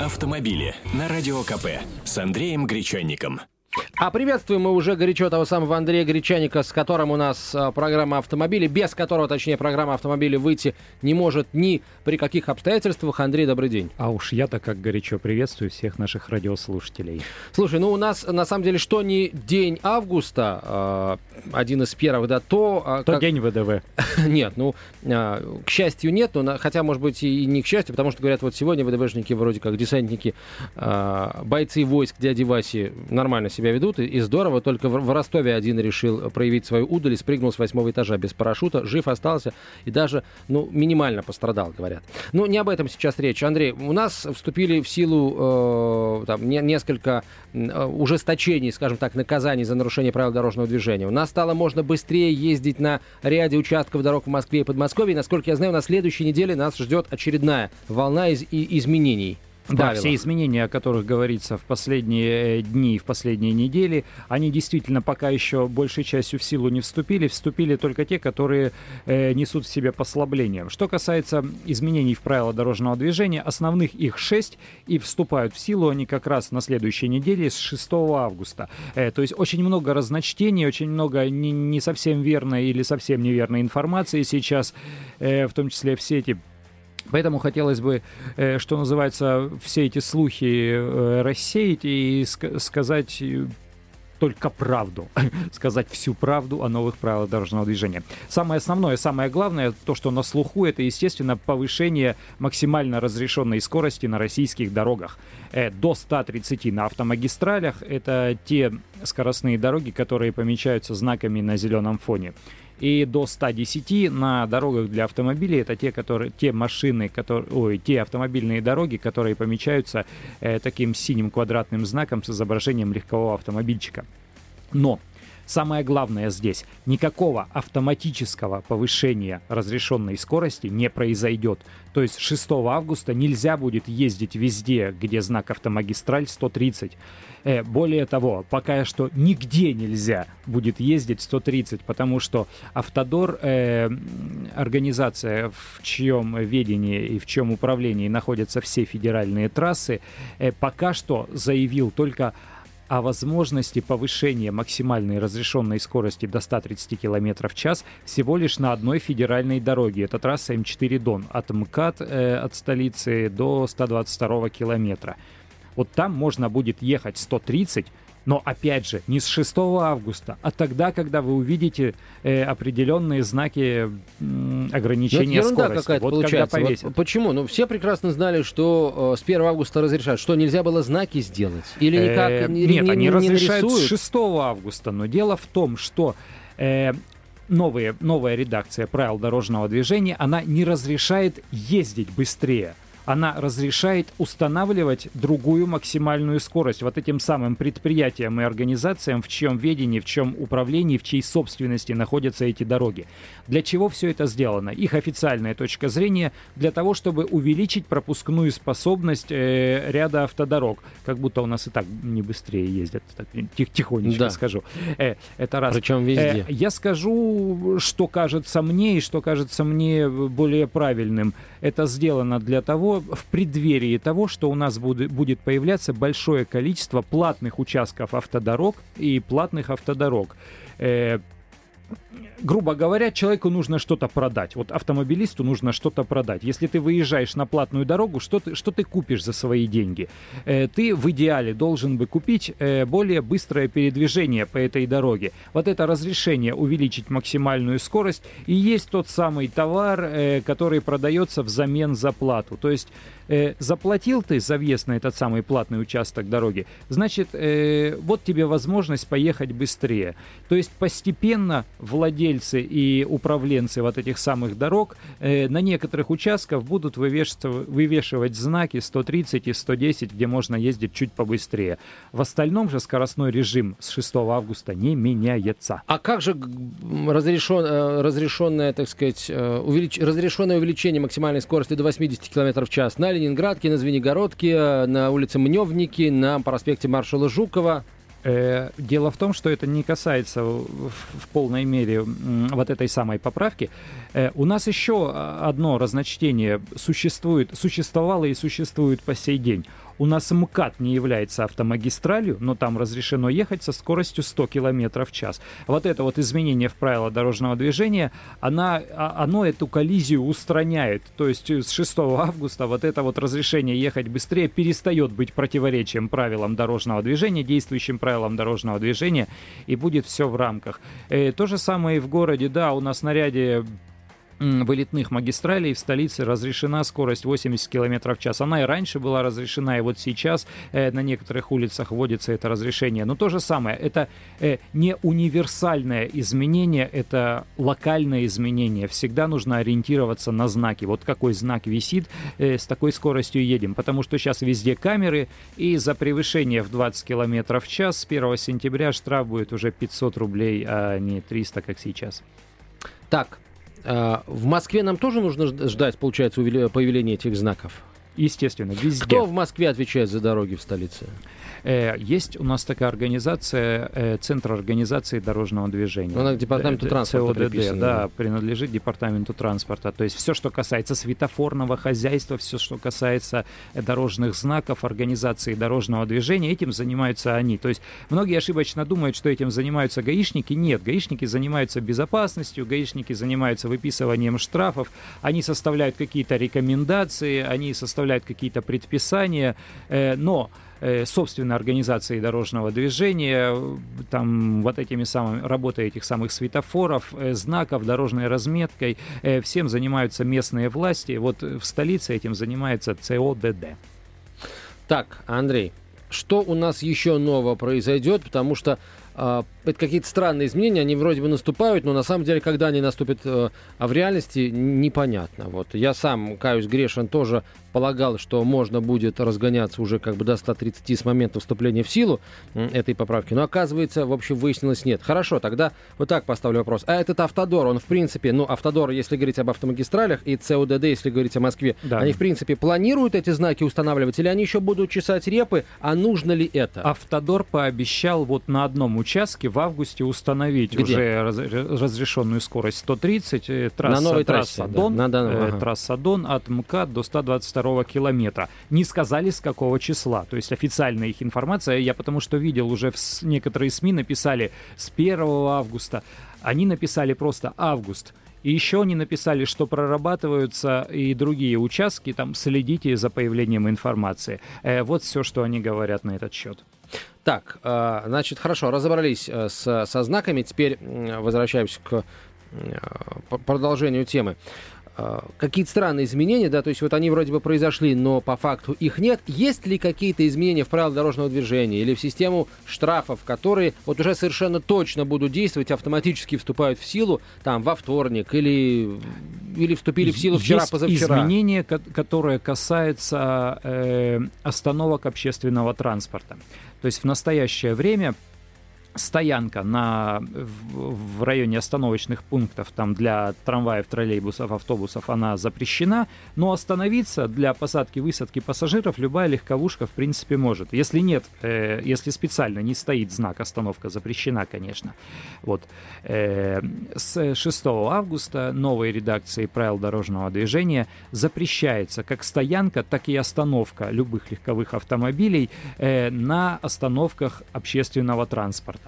автомобили на Радио КП с Андреем Гречанником. А приветствуем мы уже горячо того самого Андрея Гречаника, с которым у нас а, программа автомобили, без которого, точнее, программа автомобили выйти не может ни при каких обстоятельствах. Андрей, добрый день. А уж я-то как горячо приветствую всех наших радиослушателей. Слушай, ну у нас на самом деле что не день августа, а, один из первых, да, то... а, то как... день ВДВ. Нет, ну, к счастью нет, но, хотя, может быть, и не к счастью, потому что, говорят, вот сегодня ВДВшники вроде как десантники, бойцы войск дяди Васи нормально себя ведут, и, и здорово, только в, Ростове один решил проявить свою удаль и спрыгнул с восьмого этажа без парашюта, жив остался и даже, ну, минимально пострадал, говорят. Ну, не об этом сейчас речь. Андрей, у нас вступили в силу э, там, не, несколько э, ужесточений, скажем так, наказаний за нарушение правил дорожного движения. У нас стало можно быстрее ездить на ряде участков дорог в Москве и Подмосковье. Насколько я знаю, на следующей неделе нас ждет очередная волна из, и, изменений. Да, все изменения, о которых говорится в последние э, дни и в последние недели, они действительно пока еще большей частью в силу не вступили. Вступили только те, которые э, несут в себе послабления. Что касается изменений в правила дорожного движения, основных их шесть, и вступают в силу они как раз на следующей неделе с 6 августа. Э, то есть очень много разночтений, очень много не, совсем верной или совсем неверной информации сейчас, в том числе все эти Поэтому хотелось бы, э, что называется, все эти слухи э, рассеять и сказать э, только правду, сказать всю правду о новых правилах дорожного движения. Самое основное, самое главное, то, что на слуху, это, естественно, повышение максимально разрешенной скорости на российских дорогах. До 130 на автомагистралях. Это те скоростные дороги, которые помечаются знаками на зеленом фоне и до 110 на дорогах для автомобилей. Это те, которые, те машины, которые, ой, те автомобильные дороги, которые помечаются э, таким синим квадратным знаком с изображением легкового автомобильчика. Но Самое главное здесь, никакого автоматического повышения разрешенной скорости не произойдет. То есть 6 августа нельзя будет ездить везде, где знак автомагистраль 130. Э, более того, пока что нигде нельзя будет ездить 130, потому что Автодор, э, организация, в чьем ведении и в чем управлении находятся все федеральные трассы, э, пока что заявил только о возможности повышения максимальной разрешенной скорости до 130 км в час всего лишь на одной федеральной дороге. Это трасса М4 Дон от МКАД, э, от столицы до 122 километра. Вот там можно будет ехать 130 но опять же, не с 6 августа, а тогда, когда вы увидите э, определенные знаки э, ограничения ну, скорости. какая-то вот получается. Вот почему? Ну, все прекрасно знали, что э, с 1 августа разрешают. Что, нельзя было знаки сделать? Или никак э, не, Нет, не, они не разрешают нарисуют? с 6 августа, но дело в том, что... Э, новые, новая редакция правил дорожного движения, она не разрешает ездить быстрее она разрешает устанавливать другую максимальную скорость вот этим самым предприятиям и организациям, в чьем ведении, в чем управлении, в чьей собственности находятся эти дороги. Для чего все это сделано? Их официальная точка зрения для того, чтобы увеличить пропускную способность э, ряда автодорог. Как будто у нас и так не быстрее ездят, так, тих, тихонечко да. скажу. Э, это раз. Причем везде. Э, я скажу, что кажется мне и что кажется мне более правильным. Это сделано для того, в преддверии того, что у нас будет, появляться большое количество платных участков автодорог и платных автодорог. Грубо говоря, человеку нужно что-то продать. Вот автомобилисту нужно что-то продать. Если ты выезжаешь на платную дорогу, что ты, что ты купишь за свои деньги? Э, ты в идеале должен бы купить э, более быстрое передвижение по этой дороге. Вот это разрешение увеличить максимальную скорость и есть тот самый товар, э, который продается взамен за плату. То есть э, заплатил ты за въезд на этот самый платный участок дороги, значит, э, вот тебе возможность поехать быстрее. То есть постепенно владельцы и управленцы вот этих самых дорог э, на некоторых участках будут вывешивать, вывешивать знаки 130 и 110, где можно ездить чуть побыстрее. В остальном же скоростной режим с 6 августа не меняется. А как же разрешен, э, разрешенное, так сказать, э, увелич, разрешенное увеличение максимальной скорости до 80 км в час на Ленинградке, на Звенигородке, на улице Мневники, на проспекте маршала Жукова? Э, дело в том, что это не касается в, полной мере вот этой самой поправки. Э, у нас еще одно разночтение существует, существовало и существует по сей день. У нас МКАД не является автомагистралью, но там разрешено ехать со скоростью 100 км в час. Вот это вот изменение в правила дорожного движения, она, а, оно эту коллизию устраняет. То есть с 6 августа вот это вот разрешение ехать быстрее перестает быть противоречием правилам дорожного движения, действующим правилам дорожного движения, и будет все в рамках. Э, то же самое и в городе, да, у нас на ряде вылетных магистралей в столице разрешена скорость 80 км в час. Она и раньше была разрешена, и вот сейчас э, на некоторых улицах вводится это разрешение. Но то же самое, это э, не универсальное изменение, это локальное изменение. Всегда нужно ориентироваться на знаки. Вот какой знак висит, э, с такой скоростью едем. Потому что сейчас везде камеры, и за превышение в 20 км в час с 1 сентября штраф будет уже 500 рублей, а не 300, как сейчас. Так, в Москве нам тоже нужно ждать, получается, появления этих знаков? Естественно, везде. Кто в Москве отвечает за дороги в столице? Э, есть у нас такая организация, э, Центр организации дорожного движения. Она к департаменту э, транспорта ЦОДД, да, принадлежит департаменту транспорта. То есть все, что касается светофорного хозяйства, все, что касается дорожных знаков, организации дорожного движения, этим занимаются они. То есть многие ошибочно думают, что этим занимаются гаишники. Нет, гаишники занимаются безопасностью, гаишники занимаются выписыванием штрафов, они составляют какие-то рекомендации, они составляют какие-то предписания, но э, собственной организацией дорожного движения, там вот этими самыми, работой этих самых светофоров, э, знаков, дорожной разметкой, э, всем занимаются местные власти. Вот в столице этим занимается ЦОДД. Так, Андрей, что у нас еще нового произойдет, потому что э, это какие-то странные изменения, они вроде бы наступают, но на самом деле, когда они наступят э, а в реальности, непонятно. Вот я сам, каюсь грешен, тоже полагал, что можно будет разгоняться уже как бы до 130 с момента вступления в силу этой поправки, но оказывается, в общем, выяснилось нет. Хорошо, тогда вот так поставлю вопрос. А этот Автодор, он в принципе, ну, Автодор, если говорить об автомагистралях, и ЦУДД, если говорить о Москве, да. они в принципе планируют эти знаки устанавливать, или они еще будут чесать репы, а нужно ли это? Автодор пообещал вот на одном участке в августе установить Где? уже раз, разрешенную скорость 130, э, трасса, на новой трассе, трасса Дон, да. Надо, э, ага. трасса Дон от МКАД до 122 километра. Не сказали с какого числа, то есть официальная их информация, я потому что видел уже в некоторые СМИ написали с 1 августа, они написали просто август. И еще они написали, что прорабатываются и другие участки, там следите за появлением информации. Э, вот все, что они говорят на этот счет. Так, э, значит, хорошо, разобрались э, с, со знаками. Теперь возвращаемся к э, продолжению темы. Какие-то странные изменения, да, то есть вот они вроде бы произошли, но по факту их нет. Есть ли какие-то изменения в правила дорожного движения или в систему штрафов, которые вот уже совершенно точно будут действовать, автоматически вступают в силу там во вторник или, или вступили в силу вчера, Есть позавчера? изменения, которое касается э, остановок общественного транспорта. То есть в настоящее время стоянка на, в, в районе остановочных пунктов там для трамваев, троллейбусов, автобусов, она запрещена, но остановиться для посадки-высадки пассажиров любая легковушка в принципе может. Если нет, э, если специально не стоит знак «Остановка запрещена», конечно. Вот. Э, с 6 августа новой редакции правил дорожного движения запрещается как стоянка, так и остановка любых легковых автомобилей э, на остановках общественного транспорта.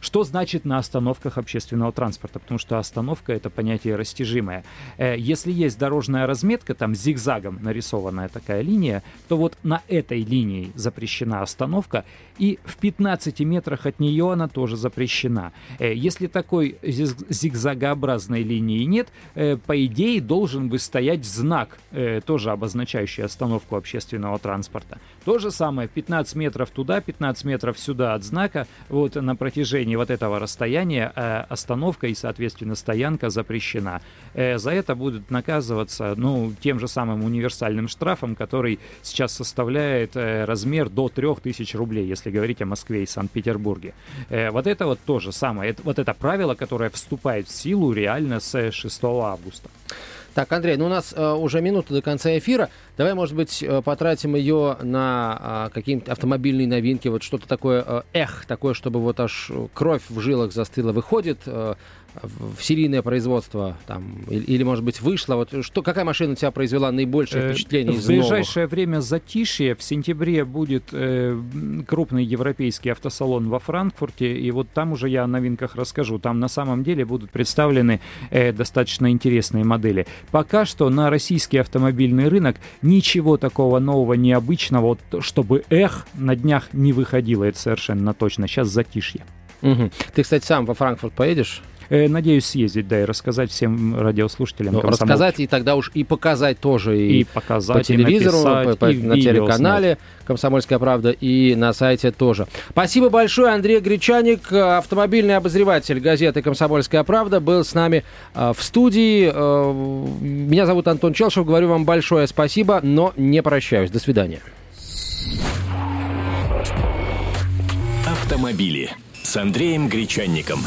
Что значит на остановках общественного транспорта? Потому что остановка это понятие растяжимое. Э, если есть дорожная разметка, там зигзагом нарисованная такая линия, то вот на этой линии запрещена остановка, и в 15 метрах от нее она тоже запрещена. Э, если такой зигзагообразной линии нет, э, по идее должен бы стоять знак, тоже обозначающий остановку общественного транспорта. То же самое, 15 метров туда, 15 метров сюда от знака, вот на протяжении вот этого расстояния э, остановка и, соответственно, стоянка запрещена. Э, за это будут наказываться, ну, тем же самым универсальным штрафом, который сейчас составляет э, размер до 3000 рублей, если говорить о Москве и Санкт-Петербурге. Э, вот это вот то же самое, это, вот это правило, которое вступает в силу реально с 6 августа. Так, Андрей, ну у нас э, уже минута до конца эфира. Давай, может быть, э, потратим ее на э, какие-нибудь автомобильные новинки, вот что-то такое, э, эх, такое, чтобы вот аж кровь в жилах застыла. Выходит э, в серийное производство там, или, или, может быть, вышла? Вот что, какая машина у тебя произвела наибольшее Э, впечатление из В ближайшее новых? время затишье. В сентябре будет э, крупный европейский автосалон во Франкфурте, и вот там уже я о новинках расскажу. Там на самом деле будут представлены э, достаточно интересные модели. Пока что на российский автомобильный рынок ничего такого нового, необычного, вот, чтобы эх на днях не выходило, это совершенно точно. Сейчас затишье. Мгм. Ты, кстати, сам во Франкфурт поедешь? Э, надеюсь съездить, да, и рассказать всем радиослушателям. Ну, рассказать и тогда уж и показать тоже. и И, показать, по телевизору, и написать, по- по- и на телеканале «Комсомольская правда» и на сайте тоже. Спасибо большое. Андрей Гречаник, э, автомобильный обозреватель газеты «Комсомольская правда», был с нами э, в студии. Меня зовут Антон Челшев. Говорю вам большое спасибо, но не прощаюсь. До свидания. Автомобили с Андреем Гречанником.